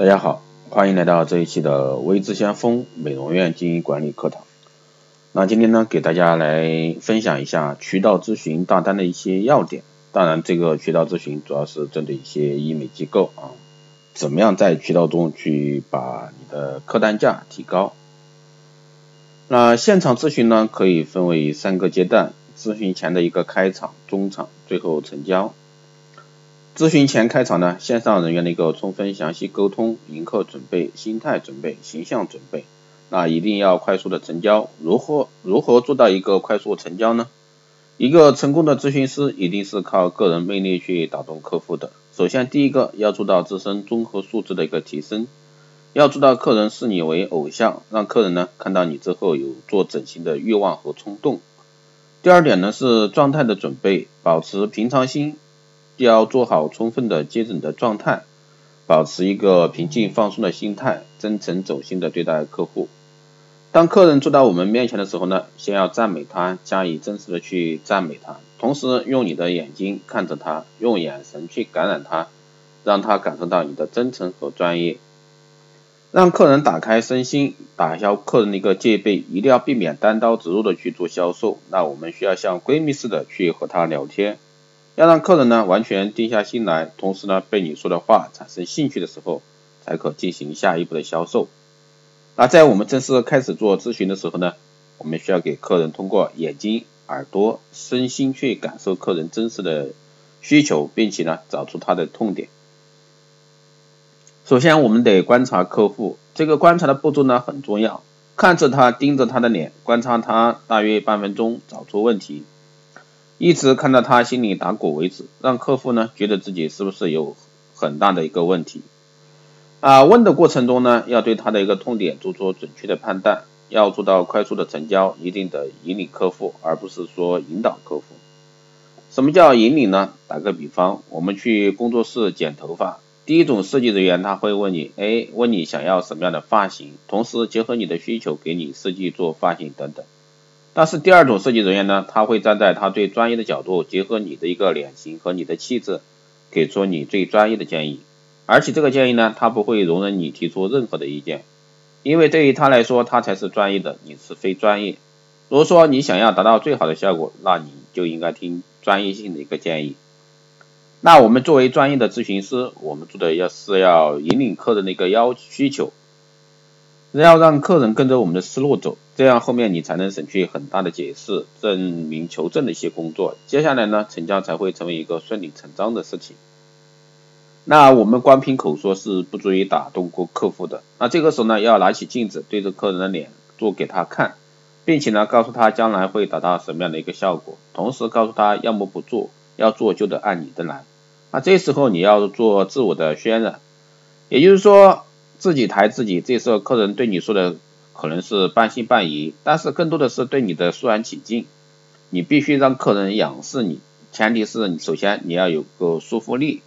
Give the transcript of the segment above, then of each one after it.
大家好，欢迎来到这一期的微知先锋美容院经营管理课堂。那今天呢，给大家来分享一下渠道咨询大单的一些要点。当然，这个渠道咨询主要是针对一些医美机构啊，怎么样在渠道中去把你的客单价提高？那现场咨询呢，可以分为三个阶段：咨询前的一个开场、中场，最后成交。咨询前开场呢，线上人员的一个充分详细沟通，迎客准备、心态准备、形象准备，那一定要快速的成交。如何如何做到一个快速成交呢？一个成功的咨询师一定是靠个人魅力去打动客户的。首先，第一个要做到自身综合素质的一个提升，要做到客人视你为偶像，让客人呢看到你之后有做整形的欲望和冲动。第二点呢是状态的准备，保持平常心。要做好充分的接诊的状态，保持一个平静放松的心态，真诚走心的对待客户。当客人坐到我们面前的时候呢，先要赞美他，加以真实的去赞美他，同时用你的眼睛看着他，用眼神去感染他，让他感受到你的真诚和专业，让客人打开身心，打消客人的一个戒备，一定要避免单刀直入的去做销售。那我们需要像闺蜜似的去和他聊天。要让客人呢完全定下心来，同时呢被你说的话产生兴趣的时候，才可进行下一步的销售。那在我们正式开始做咨询的时候呢，我们需要给客人通过眼睛、耳朵、身心去感受客人真实的需求，并且呢找出他的痛点。首先我们得观察客户，这个观察的步骤呢很重要，看着他，盯着他的脸，观察他大约半分钟，找出问题。一直看到他心里打鼓为止，让客户呢觉得自己是不是有很大的一个问题啊？问的过程中呢，要对他的一个痛点做出准确的判断，要做到快速的成交，一定得引领客户，而不是说引导客户。什么叫引领呢？打个比方，我们去工作室剪头发，第一种设计人员他会问你，哎，问你想要什么样的发型，同时结合你的需求给你设计做发型等等。但是第二种设计人员呢，他会站在他最专业的角度，结合你的一个脸型和你的气质，给出你最专业的建议。而且这个建议呢，他不会容忍你提出任何的意见，因为对于他来说，他才是专业的，你是非专业。如果说你想要达到最好的效果，那你就应该听专业性的一个建议。那我们作为专业的咨询师，我们做的要是要引领客人的一个要需求。要让客人跟着我们的思路走，这样后面你才能省去很大的解释、证明求证的一些工作。接下来呢，成交才会成为一个顺理成章的事情。那我们光凭口说是不足以打动过客户的。那这个时候呢，要拿起镜子对着客人的脸做给他看，并且呢，告诉他将来会达到什么样的一个效果，同时告诉他要么不做，要做就得按你的来。那这时候你要做自我的渲染，也就是说。自己抬自己，这时候客人对你说的可能是半信半疑，但是更多的是对你的肃然起敬。你必须让客人仰视你，前提是你首先你要有个说服力。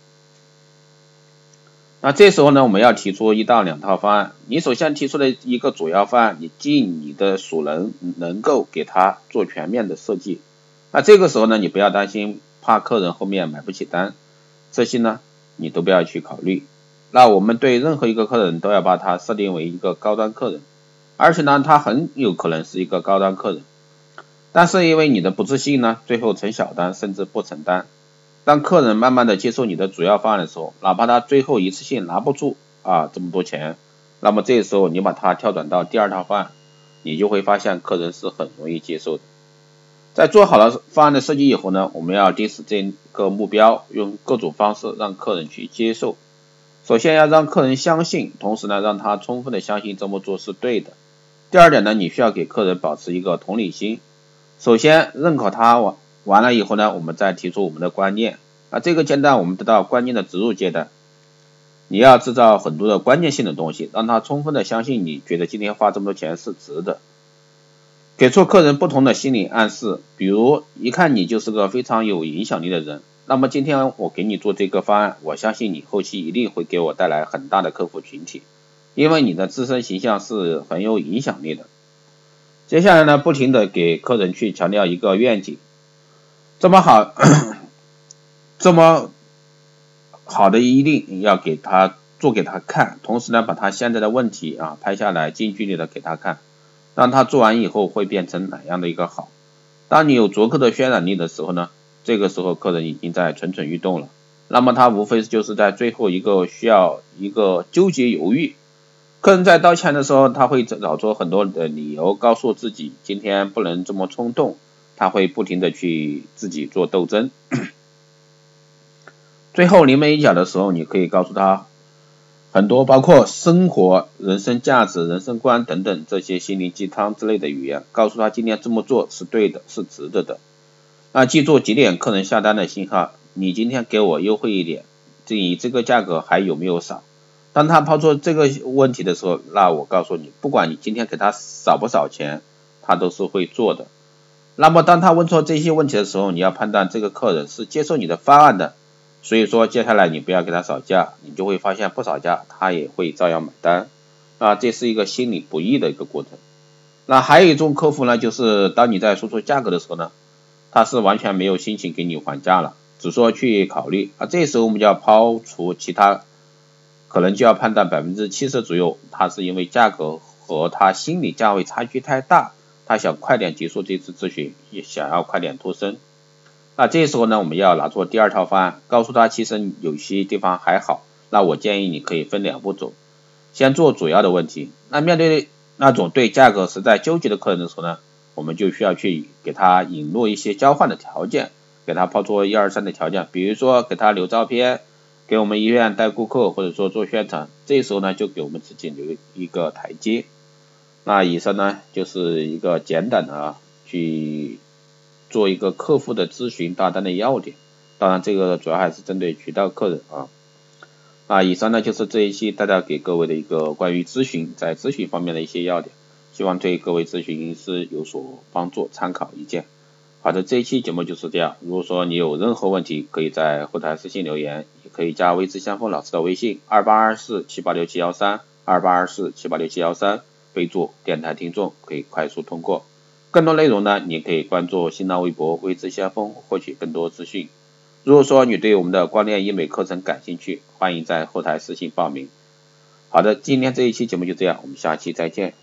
那这时候呢，我们要提出一到两套方案。你首先提出的一个主要方案，你尽你的所能能够给他做全面的设计。那这个时候呢，你不要担心怕客人后面买不起单，这些呢你都不要去考虑。那我们对任何一个客人都要把他设定为一个高端客人，而且呢，他很有可能是一个高端客人，但是因为你的不自信呢，最后成小单甚至不成单。当客人慢慢的接受你的主要方案的时候，哪怕他最后一次性拿不住啊这么多钱，那么这时候你把他跳转到第二套方案，你就会发现客人是很容易接受的。在做好了方案的设计以后呢，我们要定死这个目标，用各种方式让客人去接受。首先要让客人相信，同时呢，让他充分的相信这么做是对的。第二点呢，你需要给客人保持一个同理心。首先认可他完完了以后呢，我们再提出我们的观念。啊，这个阶段我们得到观念的植入阶段，你要制造很多的关键性的东西，让他充分的相信你觉得今天花这么多钱是值的。给出客人不同的心理暗示，比如一看你就是个非常有影响力的人。那么今天我给你做这个方案，我相信你后期一定会给我带来很大的客户群体，因为你的自身形象是很有影响力的。接下来呢，不停的给客人去强调一个愿景，这么好，这么好的一定要给他做给他看，同时呢把他现在的问题啊拍下来，近距离的给他看，让他做完以后会变成哪样的一个好。当你有足够的渲染力的时候呢，这个时候客人已经在蠢蠢欲动了。那么他无非就是在最后一个需要一个纠结犹豫。客人在道歉的时候，他会找出很多的理由，告诉自己今天不能这么冲动，他会不停的去自己做斗争。最后临门一脚的时候，你可以告诉他很多包括生活、人生价值、人生观等等这些心灵鸡汤之类的语言，告诉他今天这么做是对的，是值得的。那记住几点客人下单的信号：你今天给我优惠一点，这你这个价格还有没有少？当他抛出这个问题的时候，那我告诉你，不管你今天给他少不少钱，他都是会做的。那么当他问出这些问题的时候，你要判断这个客人是接受你的方案的。所以说，接下来你不要给他少价，你就会发现不少价他也会照样买单啊，这是一个心理不易的一个过程。那还有一种客户呢，就是当你在说出价格的时候呢，他是完全没有心情给你还价了，只说去考虑啊，这时候我们就要抛除其他，可能就要判断百分之七十左右，他是因为价格和他心理价位差距太大，他想快点结束这次咨询，也想要快点脱身。那这时候呢，我们要拿出第二套方案，告诉他其实有些地方还好。那我建议你可以分两步走，先做主要的问题。那面对那种对价格实在纠结的客人的时候呢，我们就需要去给他引入一些交换的条件，给他抛出一二三的条件，比如说给他留照片，给我们医院带顾客，或者说做宣传。这时候呢，就给我们自己留一个台阶。那以上呢，就是一个简短的去。做一个客户的咨询大单的要点，当然这个主要还是针对渠道客人啊。那以上呢就是这一期大家给各位的一个关于咨询在咨询方面的一些要点，希望对各位咨询师有所帮助，参考意见。好的，这一期节目就是这样。如果说你有任何问题，可以在后台私信留言，也可以加微知相锋老师的微信二八二四七八六七幺三二八二四七八六七幺三，备注电台听众，可以快速通过。更多内容呢，你可以关注新浪微博“微知先锋”获取更多资讯。如果说你对我们的光电医美课程感兴趣，欢迎在后台私信报名。好的，今天这一期节目就这样，我们下期再见。